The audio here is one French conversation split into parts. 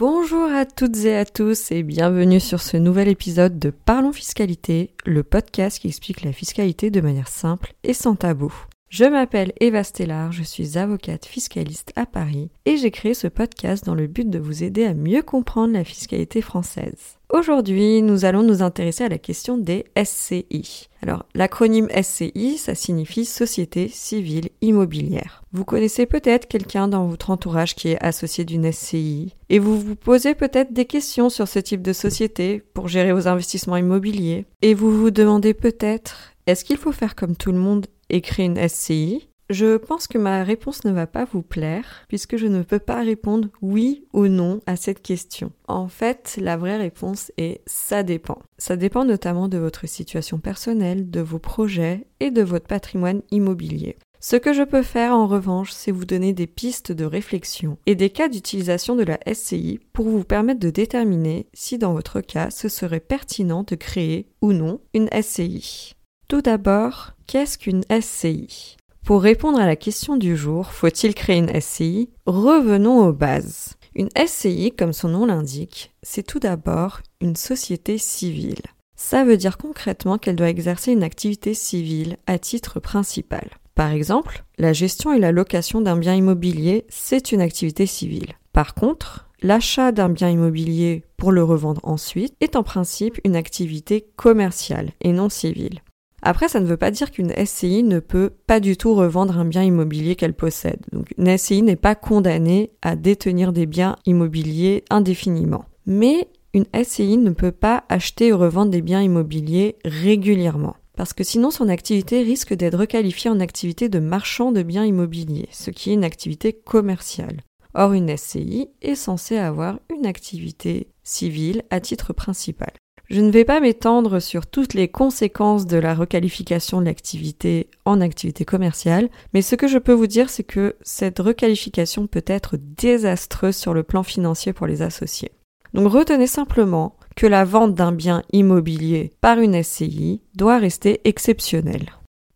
Bonjour à toutes et à tous et bienvenue sur ce nouvel épisode de Parlons Fiscalité, le podcast qui explique la fiscalité de manière simple et sans tabou. Je m'appelle Eva Stellar, je suis avocate fiscaliste à Paris et j'ai créé ce podcast dans le but de vous aider à mieux comprendre la fiscalité française. Aujourd'hui, nous allons nous intéresser à la question des SCI. Alors, l'acronyme SCI, ça signifie Société Civile Immobilière. Vous connaissez peut-être quelqu'un dans votre entourage qui est associé d'une SCI et vous vous posez peut-être des questions sur ce type de société pour gérer vos investissements immobiliers et vous vous demandez peut-être est-ce qu'il faut faire comme tout le monde et créer une SCI je pense que ma réponse ne va pas vous plaire puisque je ne peux pas répondre oui ou non à cette question. En fait, la vraie réponse est ça dépend. Ça dépend notamment de votre situation personnelle, de vos projets et de votre patrimoine immobilier. Ce que je peux faire en revanche, c'est vous donner des pistes de réflexion et des cas d'utilisation de la SCI pour vous permettre de déterminer si dans votre cas ce serait pertinent de créer ou non une SCI. Tout d'abord, qu'est-ce qu'une SCI Pour répondre à la question du jour, faut-il créer une SCI Revenons aux bases. Une SCI, comme son nom l'indique, c'est tout d'abord une société civile. Ça veut dire concrètement qu'elle doit exercer une activité civile à titre principal. Par exemple, la gestion et la location d'un bien immobilier, c'est une activité civile. Par contre, l'achat d'un bien immobilier pour le revendre ensuite est en principe une activité commerciale et non civile. Après, ça ne veut pas dire qu'une SCI ne peut pas du tout revendre un bien immobilier qu'elle possède. Donc une SCI n'est pas condamnée à détenir des biens immobiliers indéfiniment. Mais une SCI ne peut pas acheter ou revendre des biens immobiliers régulièrement. Parce que sinon son activité risque d'être requalifiée en activité de marchand de biens immobiliers, ce qui est une activité commerciale. Or, une SCI est censée avoir une activité civile à titre principal. Je ne vais pas m'étendre sur toutes les conséquences de la requalification de l'activité en activité commerciale, mais ce que je peux vous dire, c'est que cette requalification peut être désastreuse sur le plan financier pour les associés. Donc retenez simplement que la vente d'un bien immobilier par une SCI doit rester exceptionnelle.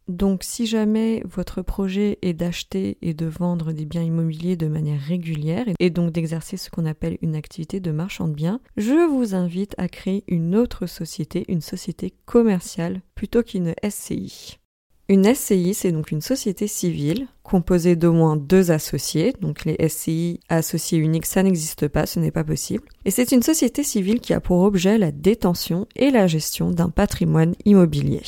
Donc si jamais votre projet est d'acheter et de vendre des biens immobiliers de manière régulière et donc d'exercer ce qu'on appelle une activité de marchand de biens, je vous invite à créer une autre société, une société commerciale plutôt qu'une SCI. Une SCI, c'est donc une société civile composée d'au moins deux associés. Donc les SCI associés uniques, ça n'existe pas, ce n'est pas possible. Et c'est une société civile qui a pour objet la détention et la gestion d'un patrimoine immobilier.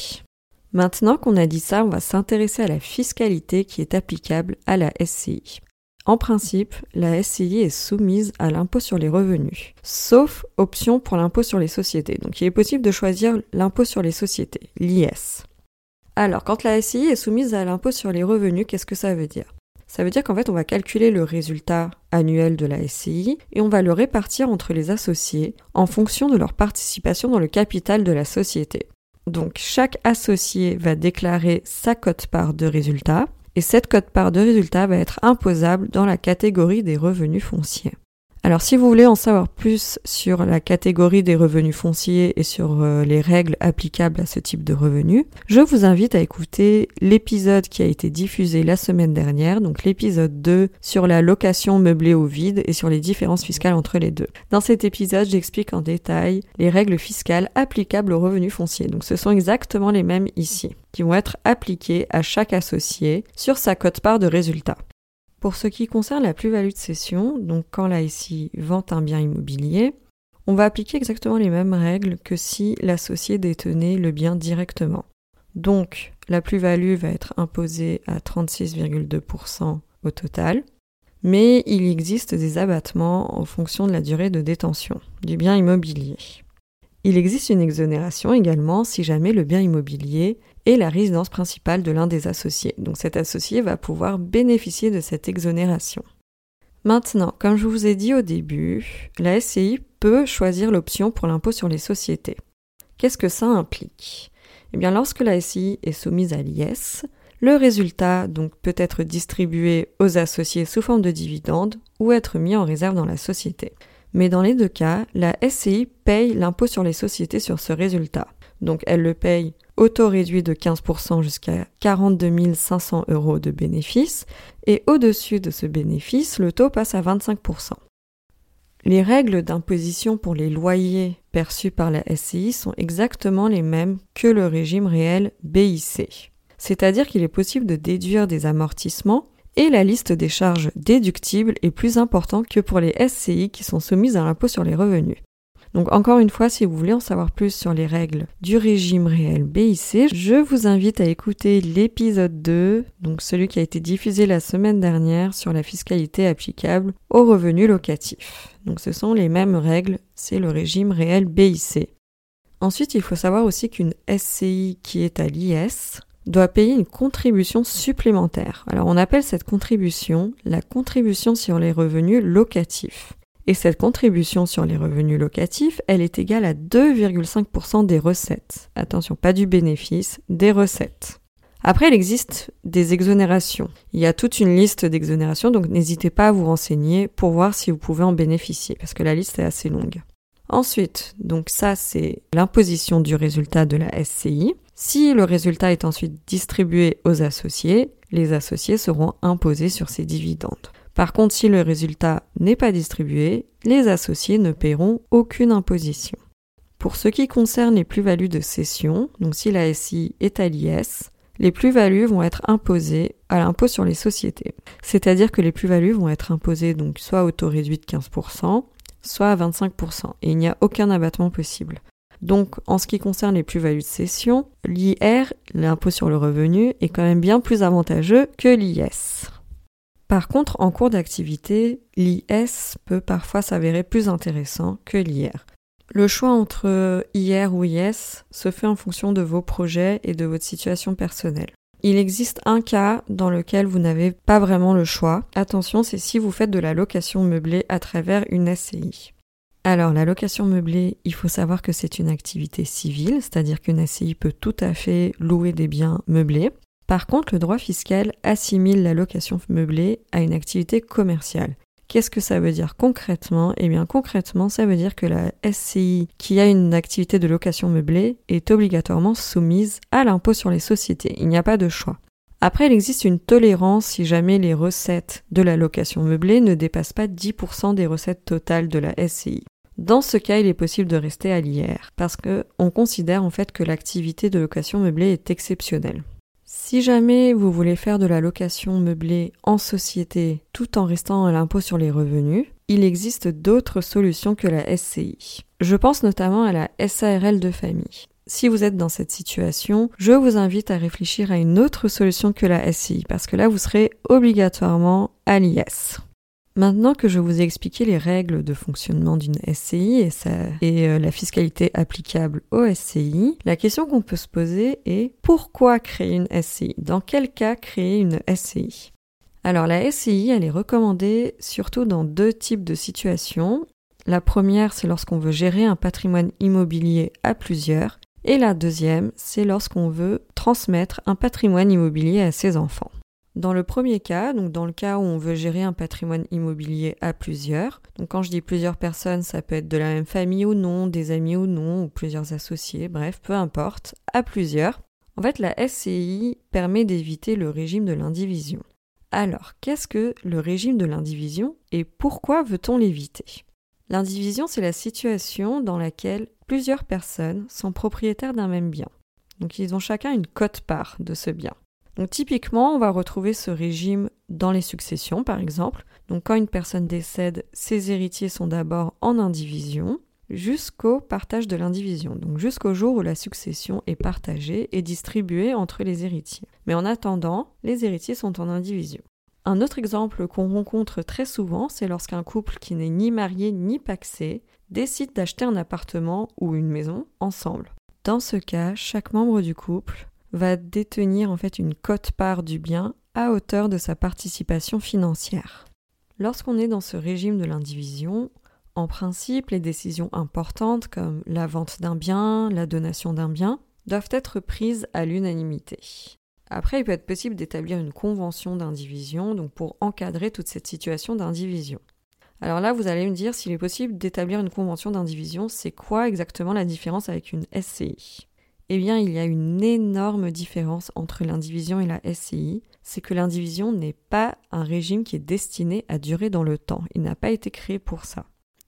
Maintenant qu'on a dit ça, on va s'intéresser à la fiscalité qui est applicable à la SCI. En principe, la SCI est soumise à l'impôt sur les revenus, sauf option pour l'impôt sur les sociétés. Donc il est possible de choisir l'impôt sur les sociétés, l'IS. Alors, quand la SCI est soumise à l'impôt sur les revenus, qu'est-ce que ça veut dire? Ça veut dire qu'en fait, on va calculer le résultat annuel de la SCI et on va le répartir entre les associés en fonction de leur participation dans le capital de la société. Donc chaque associé va déclarer sa cote-part de résultat et cette cote-part de résultat va être imposable dans la catégorie des revenus fonciers. Alors si vous voulez en savoir plus sur la catégorie des revenus fonciers et sur euh, les règles applicables à ce type de revenus, je vous invite à écouter l'épisode qui a été diffusé la semaine dernière, donc l'épisode 2 sur la location meublée au vide et sur les différences fiscales entre les deux. Dans cet épisode, j'explique en détail les règles fiscales applicables aux revenus fonciers. Donc ce sont exactement les mêmes ici, qui vont être appliquées à chaque associé sur sa cote-part de résultat. Pour ce qui concerne la plus-value de cession, donc quand la SI vend un bien immobilier, on va appliquer exactement les mêmes règles que si l'associé détenait le bien directement. Donc, la plus-value va être imposée à 36,2% au total, mais il existe des abattements en fonction de la durée de détention du bien immobilier. Il existe une exonération également si jamais le bien immobilier est la résidence principale de l'un des associés. Donc cet associé va pouvoir bénéficier de cette exonération. Maintenant, comme je vous ai dit au début, la SCI peut choisir l'option pour l'impôt sur les sociétés. Qu'est-ce que ça implique? Eh bien, lorsque la SCI est soumise à l'IS, le résultat peut être distribué aux associés sous forme de dividendes ou être mis en réserve dans la société. Mais dans les deux cas, la SCI paye l'impôt sur les sociétés sur ce résultat. Donc elle le paye au taux réduit de 15% jusqu'à 42 500 euros de bénéfice et au-dessus de ce bénéfice, le taux passe à 25%. Les règles d'imposition pour les loyers perçus par la SCI sont exactement les mêmes que le régime réel BIC. C'est-à-dire qu'il est possible de déduire des amortissements et la liste des charges déductibles est plus importante que pour les SCI qui sont soumises à l'impôt sur les revenus. Donc encore une fois, si vous voulez en savoir plus sur les règles du régime réel BIC, je vous invite à écouter l'épisode 2, donc celui qui a été diffusé la semaine dernière sur la fiscalité applicable aux revenus locatifs. Donc ce sont les mêmes règles, c'est le régime réel BIC. Ensuite, il faut savoir aussi qu'une SCI qui est à l'IS doit payer une contribution supplémentaire. Alors on appelle cette contribution la contribution sur les revenus locatifs. Et cette contribution sur les revenus locatifs, elle est égale à 2,5% des recettes. Attention, pas du bénéfice, des recettes. Après, il existe des exonérations. Il y a toute une liste d'exonérations, donc n'hésitez pas à vous renseigner pour voir si vous pouvez en bénéficier, parce que la liste est assez longue. Ensuite, donc ça c'est l'imposition du résultat de la SCI. Si le résultat est ensuite distribué aux associés, les associés seront imposés sur ces dividendes. Par contre, si le résultat n'est pas distribué, les associés ne paieront aucune imposition. Pour ce qui concerne les plus-values de cession, donc si la SI est à l'IS, les plus-values vont être imposées à l'impôt sur les sociétés. C'est-à-dire que les plus-values vont être imposées donc soit au taux réduit de 15%, soit à 25%, et il n'y a aucun abattement possible. Donc, en ce qui concerne les plus-values de cession, l'IR, l'impôt sur le revenu, est quand même bien plus avantageux que l'IS. Par contre, en cours d'activité, l'IS peut parfois s'avérer plus intéressant que l'IR. Le choix entre IR ou IS se fait en fonction de vos projets et de votre situation personnelle. Il existe un cas dans lequel vous n'avez pas vraiment le choix. Attention, c'est si vous faites de la location meublée à travers une SCI. Alors, la location meublée, il faut savoir que c'est une activité civile, c'est-à-dire qu'une SCI peut tout à fait louer des biens meublés. Par contre, le droit fiscal assimile la location meublée à une activité commerciale. Qu'est-ce que ça veut dire concrètement? Eh bien concrètement, ça veut dire que la SCI qui a une activité de location meublée est obligatoirement soumise à l'impôt sur les sociétés. Il n'y a pas de choix. Après, il existe une tolérance si jamais les recettes de la location meublée ne dépassent pas 10% des recettes totales de la SCI. Dans ce cas, il est possible de rester à l'IR parce qu'on considère en fait que l'activité de location meublée est exceptionnelle. Si jamais vous voulez faire de la location meublée en société tout en restant à l'impôt sur les revenus, il existe d'autres solutions que la SCI. Je pense notamment à la SARL de famille. Si vous êtes dans cette situation, je vous invite à réfléchir à une autre solution que la SCI, parce que là, vous serez obligatoirement à. Maintenant que je vous ai expliqué les règles de fonctionnement d'une SCI et, euh, la fiscalité applicable aux SCI, la question qu'on peut se poser est pourquoi créer une SCI Dans quel cas créer une SCI Alors la SCI, elle est recommandée surtout dans deux types de situations. La première, c'est lorsqu'on veut gérer un patrimoine immobilier à plusieurs. Et la deuxième, c'est lorsqu'on veut transmettre un patrimoine immobilier à ses enfants. Dans le premier cas, donc dans le cas où on veut gérer un patrimoine immobilier à plusieurs, donc quand je dis plusieurs personnes, ça peut être de la même famille ou non, des amis ou non, ou plusieurs associés, bref, peu importe, à plusieurs. En fait, la SCI permet d'éviter le régime de l'indivision. Alors, qu'est-ce que le régime de l'indivision et pourquoi veut-on l'éviter? L'indivision, c'est la situation dans laquelle plusieurs personnes sont propriétaires d'un même bien. Donc ils ont chacun une cote-part de ce bien. Typiquement, on va retrouver ce régime dans les successions, par exemple. Donc quand une personne décède, ses héritiers sont d'abord en indivision jusqu'au partage de l'indivision, donc jusqu'au jour où la succession est partagée et distribuée entre les héritiers. Mais en attendant, les héritiers sont en indivision. Un autre exemple qu'on rencontre très souvent, c'est lorsqu'un couple qui n'est ni marié ni paxé décide d'acheter un appartement ou une maison ensemble. Dans ce cas, chaque membre du couple va détenir en fait une cote-part du bien à hauteur de sa participation financière. Lorsqu'on est dans ce régime de l'indivision, en principe, les décisions importantes comme la vente d'un bien, la donation d'un bien, doivent être prises à l'unanimité. Après, il peut être possible d'établir une convention d'indivision, donc pour encadrer toute cette situation d'indivision. Alors là, vous allez me dire s'il est possible d'établir une convention d'indivision, c'est quoi exactement la différence avec une SCI eh bien, il y a une énorme différence entre l'indivision et la SCI. C'est que l'indivision n'est pas un régime qui est destiné à durer dans le temps. Il n'a pas été créé pour ça.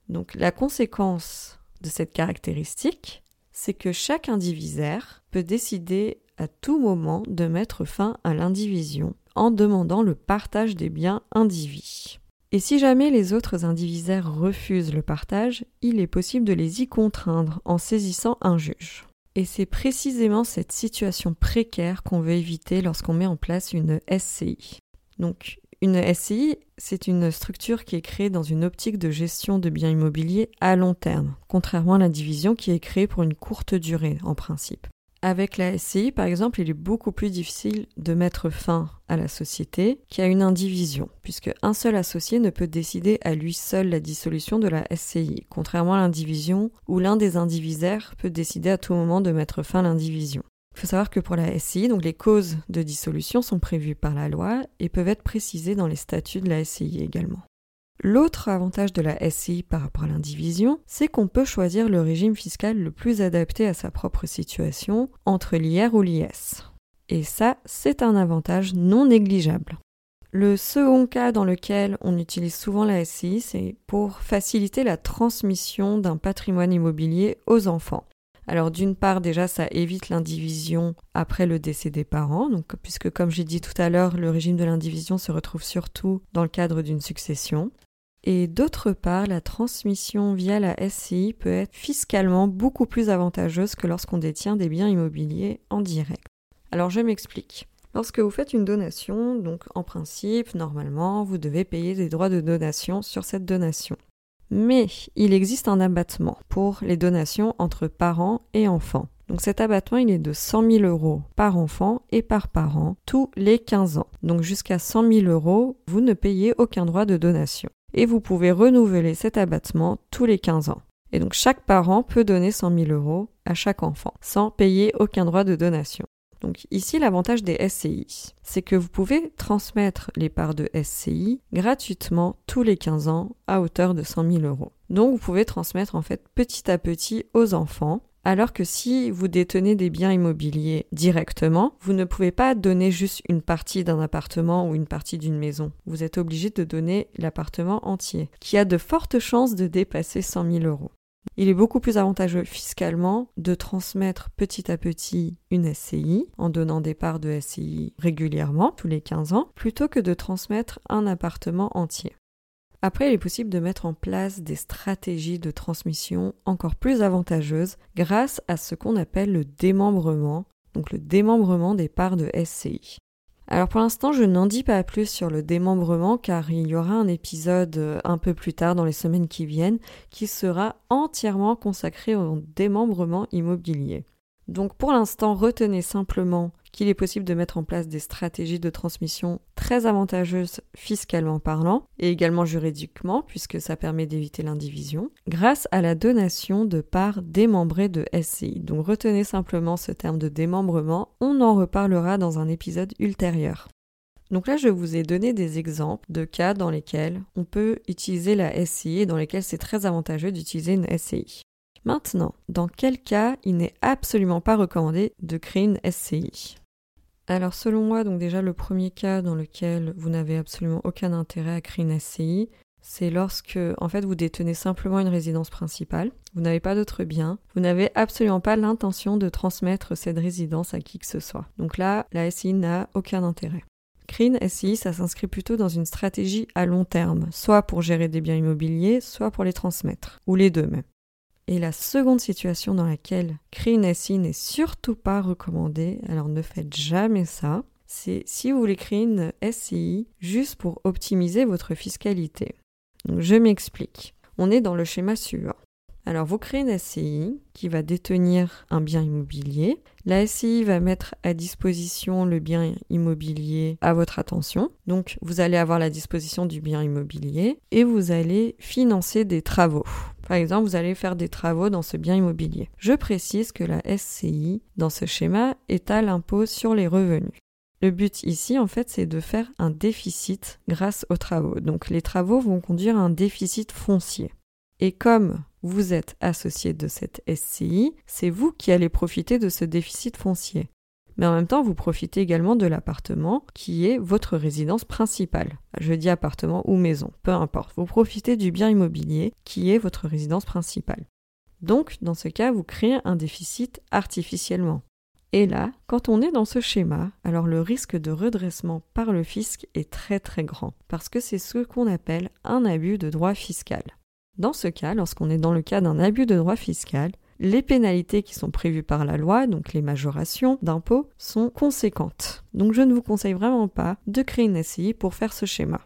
Donc la conséquence de cette caractéristique, c'est que chaque indivisaire peut décider à tout moment de mettre fin à l'indivision en demandant le partage des biens indivis. Et si jamais les autres indivisaires refusent le partage, il est possible de les y contraindre en saisissant un juge. Et c'est précisément cette situation précaire qu'on veut éviter lorsqu'on met en place une SCI. Donc une SCI, c'est une structure qui est créée dans une optique de gestion de biens immobiliers à long terme, contrairement à la division qui est créée pour une courte durée en principe. Avec la SCI, par exemple, il est beaucoup plus difficile de mettre fin à la société qu'à une indivision, puisque un seul associé ne peut décider à lui seul la dissolution de la SCI, contrairement à l'indivision où l'un des indivisaires peut décider à tout moment de mettre fin à l'indivision. Il faut savoir que pour la SCI, les causes de dissolution sont prévues par la loi et peuvent être précisées dans les statuts de la SCI également. L'autre avantage de la SCI par rapport à l'indivision, c'est qu'on peut choisir le régime fiscal le plus adapté à sa propre situation entre l'IR ou l'IS. Et ça, c'est un avantage non négligeable. Le second cas dans lequel on utilise souvent la SCI, c'est pour faciliter la transmission d'un patrimoine immobilier aux enfants. Alors d'une part déjà ça évite l'indivision après le décès des parents, puisque comme j'ai dit tout à l'heure, le régime de l'indivision se retrouve surtout dans le cadre d'une succession. Et d'autre part, la transmission via la SCI peut être fiscalement beaucoup plus avantageuse que lorsqu'on détient des biens immobiliers en direct. Alors je m'explique. Lorsque vous faites une donation, donc en principe, normalement, vous devez payer des droits de donation sur cette donation. Mais il existe un abattement pour les donations entre parents et enfants. Donc cet abattement, il est de 100 000 euros par enfant et par parent tous les 15 ans. Donc jusqu'à 100 000 euros, vous ne payez aucun droit de donation et vous pouvez renouveler cet abattement tous les 15 ans. Et donc chaque parent peut donner 100 000 euros à chaque enfant sans payer aucun droit de donation. Donc ici, l'avantage des SCI, c'est que vous pouvez transmettre les parts de SCI gratuitement tous les 15 ans à hauteur de 100 000 euros. Donc vous pouvez transmettre en fait petit à petit aux enfants alors que si vous détenez des biens immobiliers directement, vous ne pouvez pas donner juste une partie d'un appartement ou une partie d'une maison. Vous êtes obligé de donner l'appartement entier, qui a de fortes chances de dépasser 100 000 euros. Il est beaucoup plus avantageux fiscalement de transmettre petit à petit une SCI en donnant des parts de SCI régulièrement, tous les 15 ans, plutôt que de transmettre un appartement entier. Après, il est possible de mettre en place des stratégies de transmission encore plus avantageuses grâce à ce qu'on appelle le démembrement, donc le démembrement des parts de SCI. Alors pour l'instant, je n'en dis pas plus sur le démembrement car il y aura un épisode euh, un peu plus tard dans les semaines qui viennent qui sera entièrement consacré au démembrement immobilier. Donc pour l'instant, retenez simplement qu'il est possible de mettre en place des stratégies de transmission très avantageuses fiscalement parlant et également juridiquement puisque ça permet d'éviter l'indivision grâce à la donation de parts démembrées de SCI. Donc retenez simplement ce terme de démembrement, on en reparlera dans un épisode ultérieur. Donc là, je vous ai donné des exemples de cas dans lesquels on peut utiliser la SCI et dans lesquels c'est très avantageux d'utiliser une SCI. Maintenant, dans quel cas il n'est absolument pas recommandé de créer une SCI alors selon moi, donc déjà le premier cas dans lequel vous n'avez absolument aucun intérêt à créer une SCI, c'est lorsque en fait vous détenez simplement une résidence principale, vous n'avez pas d'autres biens, vous n'avez absolument pas l'intention de transmettre cette résidence à qui que ce soit. Donc là, la SCI n'a aucun intérêt. Une SCI, ça s'inscrit plutôt dans une stratégie à long terme, soit pour gérer des biens immobiliers, soit pour les transmettre, ou les deux même. Et la seconde situation dans laquelle créer n'est surtout pas recommandée, alors ne faites jamais ça, c'est si vous voulez créer une SCI juste pour optimiser votre fiscalité. Je m'explique. On est dans le schéma suivant. Alors vous créez une SCI qui va détenir un bien immobilier. La SCI va mettre à disposition le bien immobilier à votre attention. Donc vous allez avoir la disposition du bien immobilier et vous allez financer des travaux. Par exemple, vous allez faire des travaux dans ce bien immobilier. Je précise que la SCI, dans ce schéma, est à l'impôt sur les revenus. Le but ici, en fait, c'est de faire un déficit grâce aux travaux. Donc les travaux vont conduire à un déficit foncier. Et comme vous êtes associé de cette SCI, c'est vous qui allez profiter de ce déficit foncier. Mais en même temps, vous profitez également de l'appartement qui est votre résidence principale. Je dis appartement ou maison, peu importe. Vous profitez du bien immobilier qui est votre résidence principale. Donc, dans ce cas, vous créez un déficit artificiellement. Et là, quand on est dans ce schéma, alors le risque de redressement par le fisc est très très grand, parce que c'est ce qu'on appelle un abus de droit fiscal. Dans ce cas, lorsqu'on est dans le cas d'un abus de droit fiscal, les pénalités qui sont prévues par la loi, donc les majorations d'impôts, sont conséquentes. Donc je ne vous conseille vraiment pas de créer une SCI pour faire ce schéma.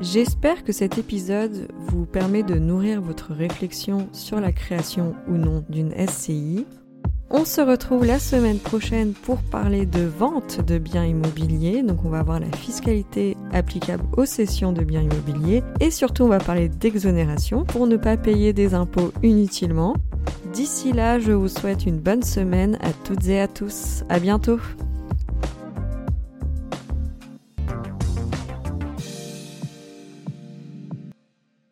J'espère que cet épisode vous permet de nourrir votre réflexion sur la création ou non d'une SCI. On se retrouve la semaine prochaine pour parler de vente de biens immobiliers. Donc on va voir la fiscalité applicable aux cessions de biens immobiliers et surtout on va parler d'exonération pour ne pas payer des impôts inutilement. D'ici là, je vous souhaite une bonne semaine à toutes et à tous. À bientôt.